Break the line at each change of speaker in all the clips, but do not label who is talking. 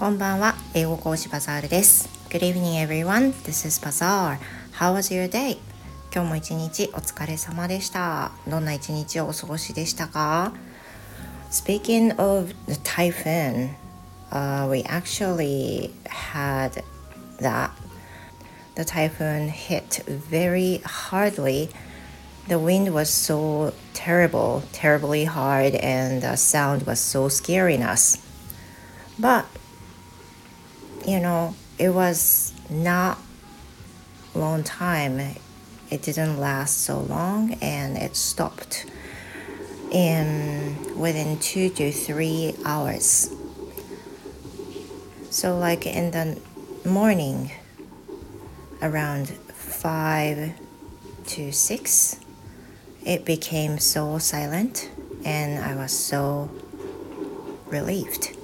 こんばんは、英語講師バザールです。Good evening everyone, this is Bazaar. How was your day? 今日も一日お疲れ様でした。どんな一日をお過ごしでしたか Speaking of the typhoon, uh, we actually had that. The typhoon hit very hardly. The wind was so terrible, terribly hard, and the sound was so scaring us. But you know, it was not long time. It didn't last so long and it stopped in within two to three hours. So like in the morning around five to six, it became so silent and I was so relieved.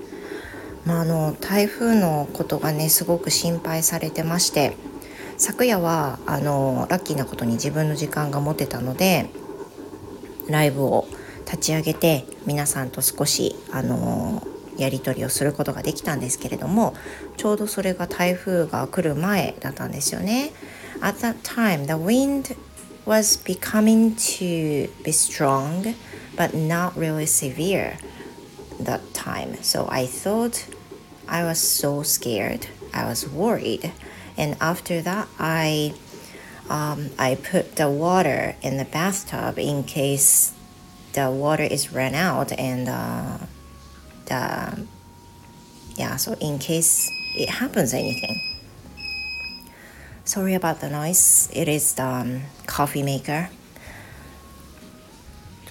まあ、あの台風のことがねすごく心配されてまして昨夜はあのラッキーなことに自分の時間が持てたのでライブを立ち上げて皆さんと少しあのやり取りをすることができたんですけれどもちょうどそれが台風が来る前だったんですよね。At that time, the wind was becoming to be strong but not really severe that time. So I thought I was so scared. I was worried. And after that, I um, I put the water in the bathtub in case the water is run out and uh, the yeah. So in case it happens anything. Sorry about the noise. It is the um, coffee maker.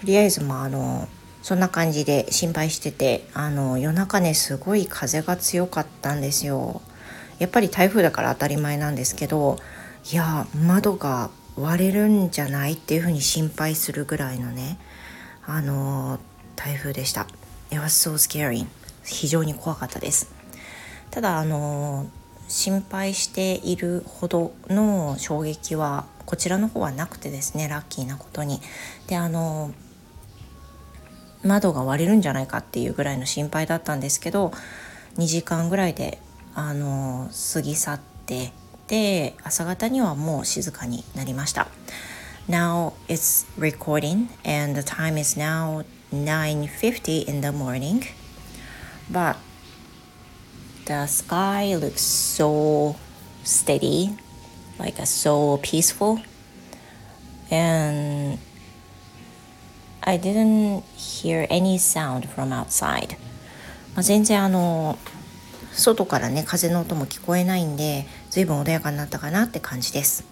とりあえずまああの そんな感じで心配しててあの夜中ねすごい風が強かったんですよ。やっぱり台風だから当たり前なんですけどいや窓が割れるんじゃないっていうふうに心配するぐらいのねあの台風でした。It was so scary. 非常に怖かったです。ただあの心配しているほどの衝撃はこちらの方はなくてですねラッキーなことに。であの窓が割れるんじゃないかっていうぐらいの心配だったんですけど2時間ぐらいであの過ぎ去ってで朝方にはもう静かになりました Now it's recording and the time is now 9.50 in the morning but the sky looks so steady like so peaceful and I didn't hear any sound from outside. まあ、全然あの外からね風の音も聞こえないんで随分穏やかになったかなって感じです。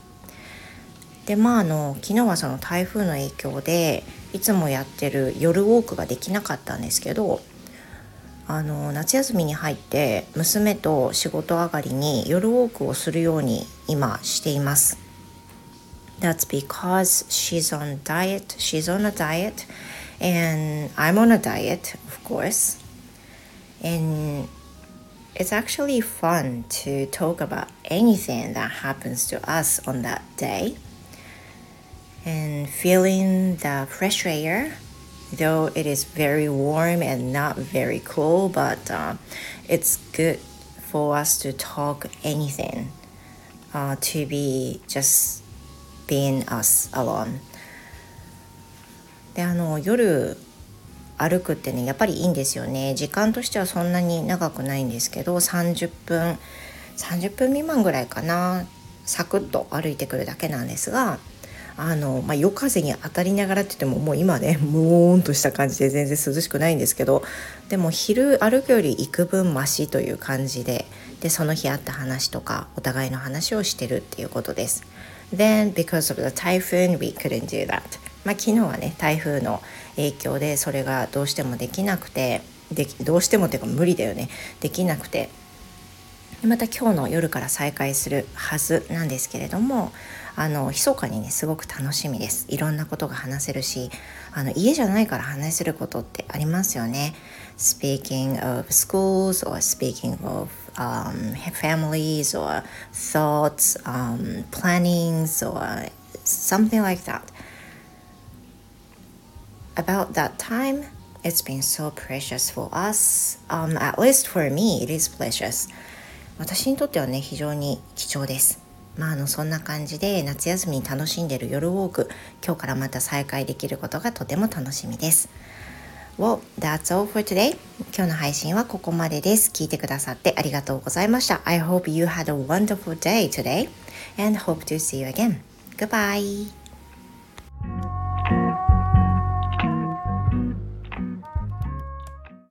でまああの昨日はその台風の影響でいつもやってる夜ウォークができなかったんですけどあの夏休みに入って娘と仕事上がりに夜ウォークをするように今しています。That's because she's on diet. She's on a diet, and I'm on a diet, of course. And it's actually fun to talk about anything that happens to us on that day. And feeling the fresh air, though it is very warm and not very cool, but uh, it's good for us to talk anything, uh, to be just being us alone. であの夜歩くってねやっぱりいいんですよね。時間としてはそんなに長くないんですけど30分30分未満ぐらいかな。サクッと歩いてくるだけなんですがあの、まあ、夜風に当たりながらって言ってももう今ね もーんとした感じで全然涼しくないんですけどでも昼歩くより幾分マシという感じででその日あった話とかお互いの話をしてるっていうことです。Then because of the typhoon we couldn't do that. まあ昨日はね台風の影響でそれがどうしてもできなくてでどうしてもっていうか無理だよね。できなくて。また今日の夜から再開するはずなんですけれどもあの密かにねすごく楽しみですいろんなことが話せるしあの家じゃないから話せることってありますよね Speaking of schools or speaking of um, families or thoughts, um, plannings or something like that. About that time, It's been so precious for us. Um, at least for me, it is precious. 私にとってはね、非常に貴重です。まあ、あのそんな感じで夏休みに楽しんでる夜ウォーク今日からまた再開できることがとても楽しみです。Well, that's all for today. 今日の配信はここまでです。聞いてくださってありがとうございました。I hope you had a wonderful day today and hope to see you again. Goodbye.